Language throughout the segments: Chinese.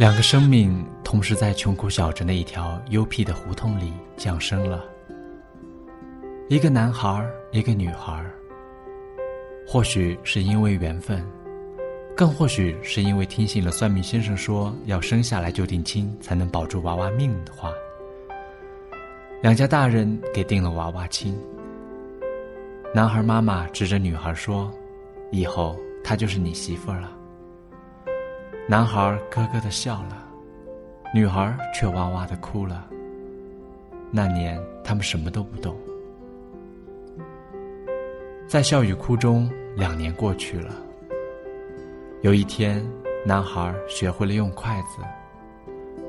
两个生命同时在穷苦小镇的一条幽僻的胡同里降生了，一个男孩，一个女孩。或许是因为缘分，更或许是因为听信了算命先生说要生下来就定亲才能保住娃娃命的话，两家大人给定了娃娃亲。男孩妈妈指着女孩说：“以后她就是你媳妇儿了。”男孩咯咯的笑了，女孩却哇哇的哭了。那年他们什么都不懂，在笑与哭中，两年过去了。有一天，男孩学会了用筷子，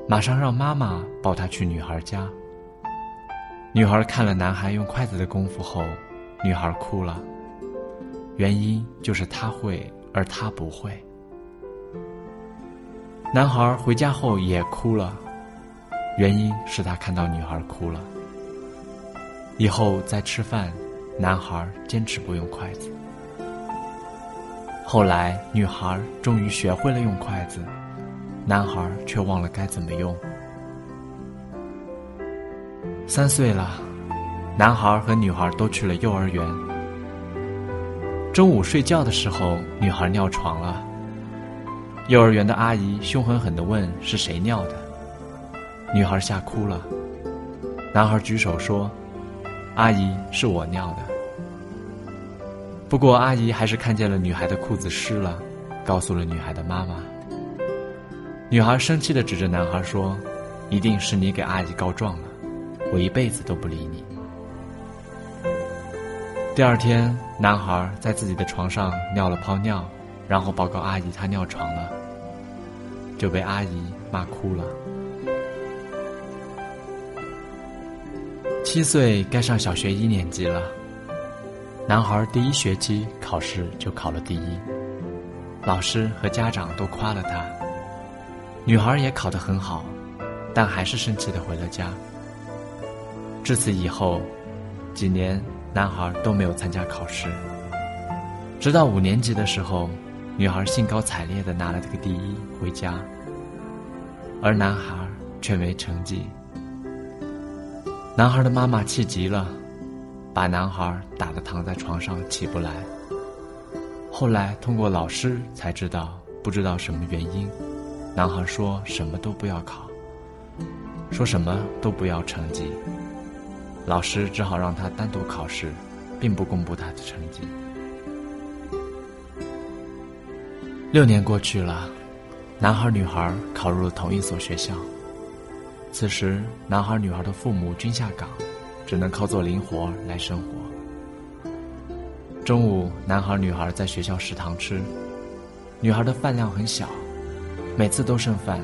马上让妈妈抱他去女孩家。女孩看了男孩用筷子的功夫后，女孩哭了，原因就是他会，而他不会。男孩回家后也哭了，原因是他看到女孩哭了。以后再吃饭，男孩坚持不用筷子。后来女孩终于学会了用筷子，男孩却忘了该怎么用。三岁了，男孩和女孩都去了幼儿园。中午睡觉的时候，女孩尿床了。幼儿园的阿姨凶狠狠地问：“是谁尿的？”女孩吓哭了。男孩举手说：“阿姨，是我尿的。”不过阿姨还是看见了女孩的裤子湿了，告诉了女孩的妈妈。女孩生气地指着男孩说：“一定是你给阿姨告状了，我一辈子都不理你。”第二天，男孩在自己的床上尿了泡尿。然后报告阿姨，他尿床了，就被阿姨骂哭了。七岁该上小学一年级了，男孩第一学期考试就考了第一，老师和家长都夸了他。女孩也考得很好，但还是生气的回了家。至此以后，几年男孩都没有参加考试，直到五年级的时候。女孩兴高采烈的拿了这个第一回家，而男孩却没成绩。男孩的妈妈气急了，把男孩打得躺在床上起不来。后来通过老师才知道，不知道什么原因，男孩说什么都不要考，说什么都不要成绩。老师只好让他单独考试，并不公布他的成绩。六年过去了，男孩女孩考入了同一所学校。此时，男孩女孩的父母均下岗，只能靠做零活来生活。中午，男孩女孩在学校食堂吃，女孩的饭量很小，每次都剩饭。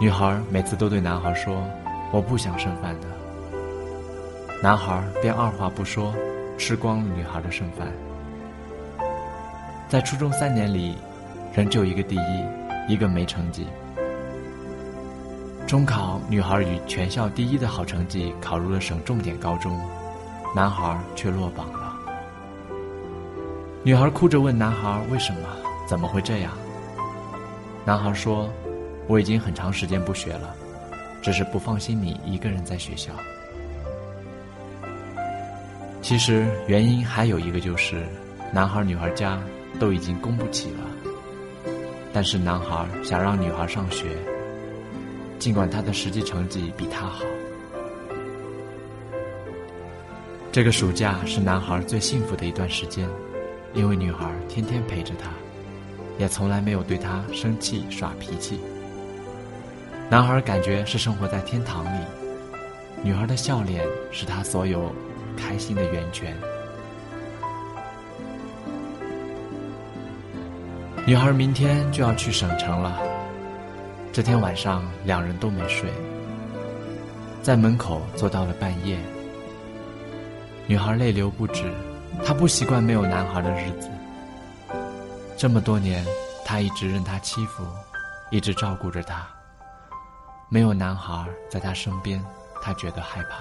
女孩每次都对男孩说：“我不想剩饭的。”男孩便二话不说，吃光女孩的剩饭。在初中三年里，仍旧一个第一，一个没成绩。中考，女孩以全校第一的好成绩考入了省重点高中，男孩却落榜了。女孩哭着问男孩：“为什么？怎么会这样？”男孩说：“我已经很长时间不学了，只是不放心你一个人在学校。”其实原因还有一个就是，男孩女孩家。都已经供不起了，但是男孩想让女孩上学，尽管他的实际成绩比他好。这个暑假是男孩最幸福的一段时间，因为女孩天天陪着他，也从来没有对他生气耍脾气。男孩感觉是生活在天堂里，女孩的笑脸是他所有开心的源泉。女孩明天就要去省城了。这天晚上，两人都没睡，在门口坐到了半夜。女孩泪流不止，她不习惯没有男孩的日子。这么多年，她一直任他欺负，一直照顾着他。没有男孩在她身边，她觉得害怕。